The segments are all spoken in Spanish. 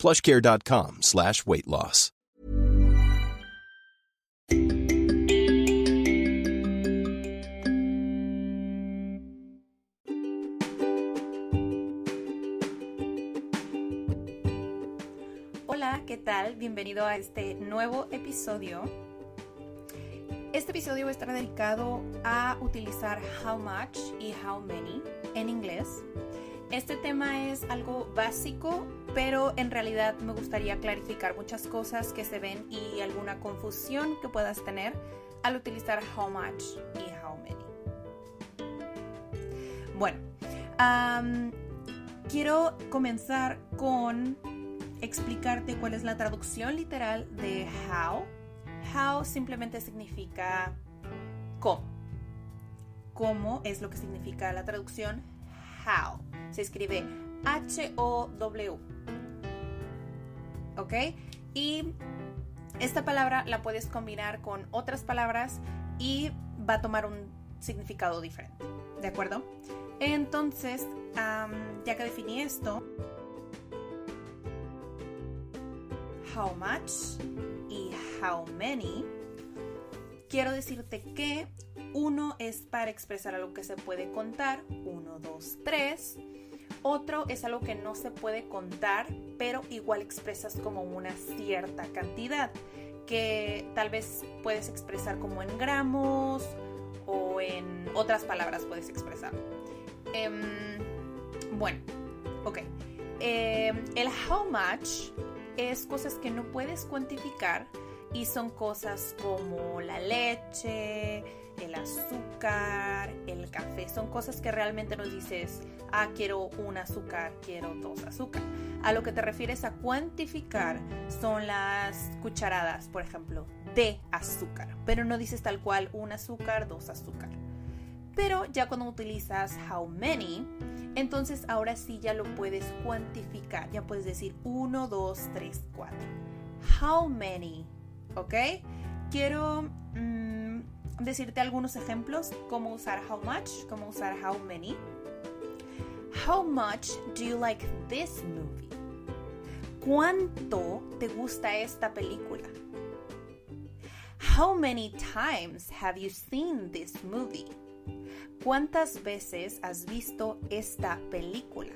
plushcare.com slash weight loss. Hola, ¿qué tal? Bienvenido a este nuevo episodio. Este episodio va dedicado a utilizar how much y how many en inglés. Este tema es algo básico, pero en realidad me gustaría clarificar muchas cosas que se ven y alguna confusión que puedas tener al utilizar how much y how many. Bueno, quiero comenzar con explicarte cuál es la traducción literal de how. How simplemente significa cómo. ¿Cómo es lo que significa la traducción how? Se escribe H-O-W. ¿Ok? Y esta palabra la puedes combinar con otras palabras y va a tomar un significado diferente. ¿De acuerdo? Entonces, ya que definí esto, how much y how many, quiero decirte que uno es para expresar algo que se puede contar, uno, dos, tres. Otro es algo que no se puede contar, pero igual expresas como una cierta cantidad, que tal vez puedes expresar como en gramos o en otras palabras puedes expresar. Em, bueno, ok. Em, el how much es cosas que no puedes cuantificar y son cosas como la leche, el azúcar, el café. Son cosas que realmente nos dices, ah, quiero un azúcar, quiero dos azúcar. A lo que te refieres a cuantificar son las cucharadas, por ejemplo, de azúcar. Pero no dices tal cual un azúcar, dos azúcar. Pero ya cuando utilizas how many, entonces ahora sí ya lo puedes cuantificar. Ya puedes decir 1, 2, 3, 4. How many, ¿ok? Quiero mm, decirte algunos ejemplos, cómo usar how much, cómo usar how many. How much do you like this movie? ¿Cuánto te gusta esta película? How many times have you seen this movie? ¿Cuántas veces has visto esta película?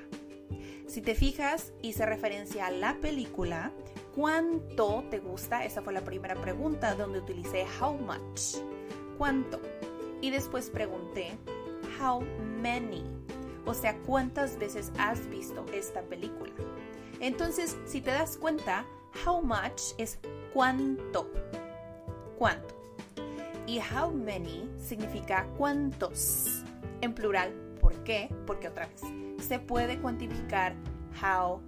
Si te fijas, hice referencia a la película. ¿Cuánto te gusta? Esa fue la primera pregunta donde utilicé how much. ¿Cuánto? Y después pregunté how many. O sea, ¿cuántas veces has visto esta película? Entonces, si te das cuenta, how much es cuánto. ¿Cuánto? Y how many significa cuántos. En plural, ¿por qué? Porque otra vez, se puede cuantificar how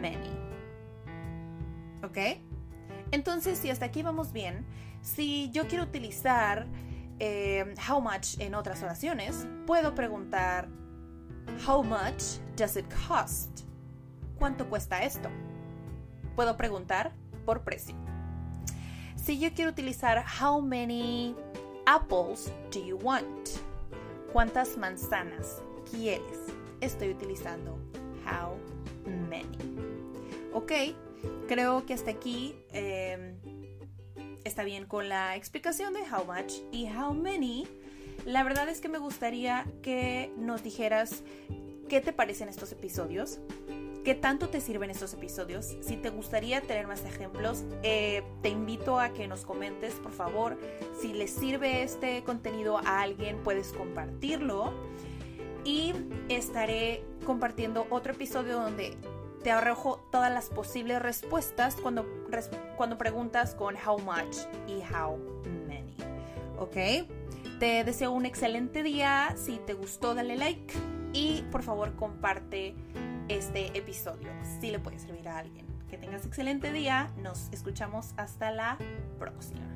many. ¿Ok? Entonces, si hasta aquí vamos bien, si yo quiero utilizar eh, how much en otras oraciones, puedo preguntar how much does it cost? ¿Cuánto cuesta esto? Puedo preguntar por precio. Si yo quiero utilizar how many apples do you want? ¿Cuántas manzanas quieres? Estoy utilizando how many. Ok, creo que hasta aquí eh, está bien con la explicación de how much y how many. La verdad es que me gustaría que nos dijeras qué te parecen estos episodios. ¿Qué tanto te sirven estos episodios? Si te gustaría tener más ejemplos, eh, te invito a que nos comentes, por favor. Si les sirve este contenido a alguien, puedes compartirlo. Y estaré compartiendo otro episodio donde te arrojo todas las posibles respuestas cuando, cuando preguntas con how much y how many. ¿Ok? Te deseo un excelente día. Si te gustó, dale like. Y por favor, comparte este episodio si le puede servir a alguien Que tengas excelente día. Nos escuchamos hasta la próxima.